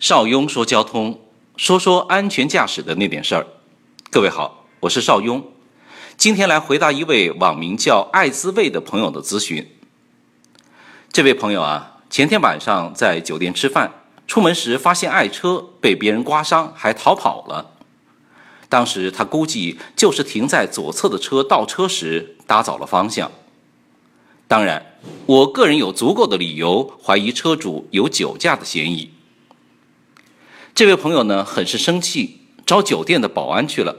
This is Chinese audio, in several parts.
邵雍说交通，说说安全驾驶的那点事儿。各位好，我是邵雍，今天来回答一位网名叫“爱滋味”的朋友的咨询。这位朋友啊，前天晚上在酒店吃饭，出门时发现爱车被别人刮伤，还逃跑了。当时他估计就是停在左侧的车倒车时打早了方向。当然，我个人有足够的理由怀疑车主有酒驾的嫌疑。这位朋友呢，很是生气，找酒店的保安去了。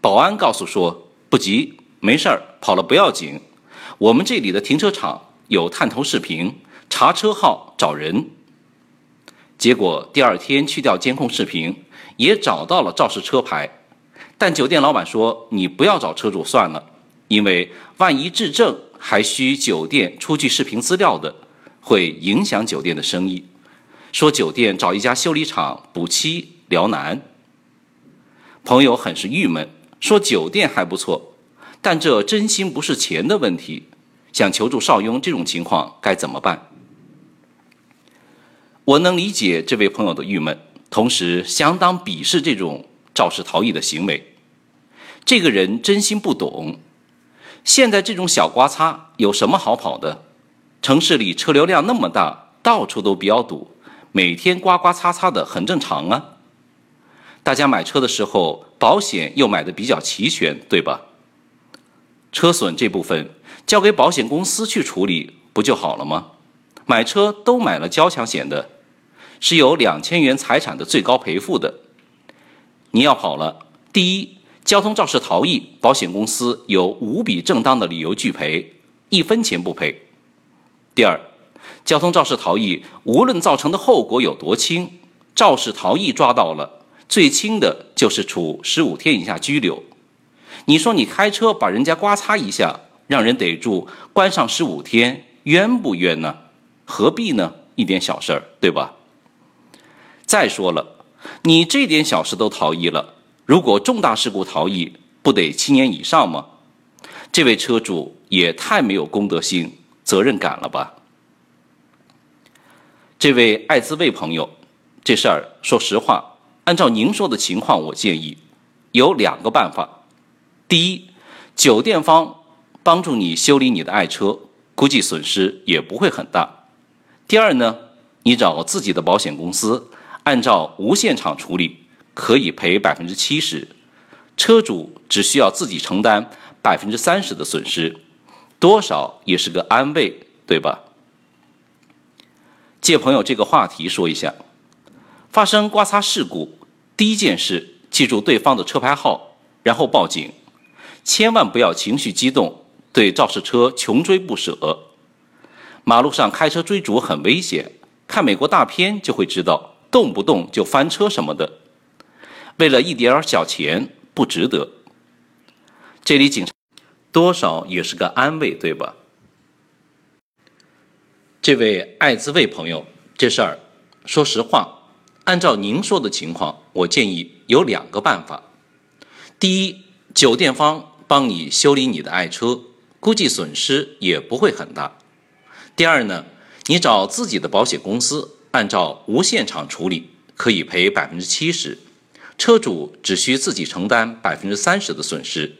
保安告诉说不急，没事儿，跑了不要紧。我们这里的停车场有探头视频，查车号找人。结果第二天去调监控视频，也找到了肇事车牌。但酒店老板说你不要找车主算了，因为万一质证还需酒店出具视频资料的，会影响酒店的生意。说酒店找一家修理厂补漆辽难。朋友很是郁闷，说酒店还不错，但这真心不是钱的问题。想求助邵雍，这种情况该怎么办？我能理解这位朋友的郁闷，同时相当鄙视这种肇事逃逸的行为。这个人真心不懂。现在这种小刮擦有什么好跑的？城市里车流量那么大，到处都比较堵。每天刮刮擦擦的很正常啊。大家买车的时候，保险又买的比较齐全，对吧？车损这部分交给保险公司去处理不就好了吗？买车都买了交强险的，是有两千元财产的最高赔付的。你要跑了，第一，交通肇事逃逸，保险公司有无比正当的理由拒赔，一分钱不赔。第二。交通肇事逃逸，无论造成的后果有多轻，肇事逃逸抓到了，最轻的就是处十五天以下拘留。你说你开车把人家刮擦一下，让人逮住，关上十五天，冤不冤呢？何必呢？一点小事儿，对吧？再说了，你这点小事都逃逸了，如果重大事故逃逸，不得七年以上吗？这位车主也太没有公德心、责任感了吧？这位爱滋味朋友，这事儿说实话，按照您说的情况，我建议有两个办法：第一，酒店方帮助你修理你的爱车，估计损失也不会很大；第二呢，你找自己的保险公司，按照无限场处理，可以赔百分之七十，车主只需要自己承担百分之三十的损失，多少也是个安慰，对吧？借朋友这个话题说一下，发生刮擦事故，第一件事记住对方的车牌号，然后报警，千万不要情绪激动，对肇事车穷追不舍。马路上开车追逐很危险，看美国大片就会知道，动不动就翻车什么的，为了一点小钱不值得。这里警察多少也是个安慰，对吧？这位爱滋味朋友，这事儿，说实话，按照您说的情况，我建议有两个办法：第一，酒店方帮你修理你的爱车，估计损失也不会很大；第二呢，你找自己的保险公司，按照无限场处理，可以赔百分之七十，车主只需自己承担百分之三十的损失，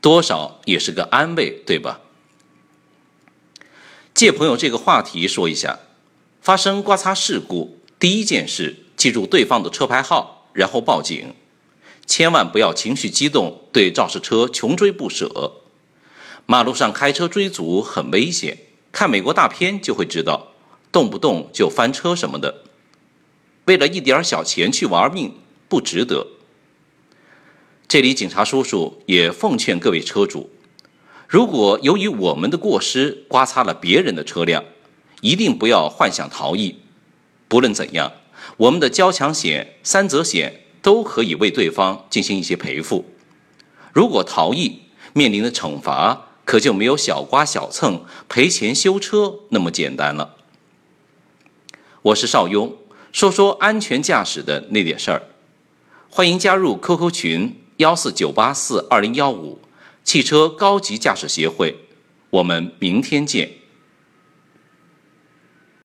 多少也是个安慰，对吧？借朋友这个话题说一下，发生刮擦事故，第一件事记住对方的车牌号，然后报警，千万不要情绪激动，对肇事车穷追不舍。马路上开车追逐很危险，看美国大片就会知道，动不动就翻车什么的，为了一点小钱去玩命，不值得。这里警察叔叔也奉劝各位车主。如果由于我们的过失刮擦了别人的车辆，一定不要幻想逃逸。不论怎样，我们的交强险、三责险都可以为对方进行一些赔付。如果逃逸，面临的惩罚可就没有小刮小蹭、赔钱修车那么简单了。我是邵雍，说说安全驾驶的那点事儿。欢迎加入 QQ 群幺四九八四二零幺五。汽车高级驾驶协会，我们明天见。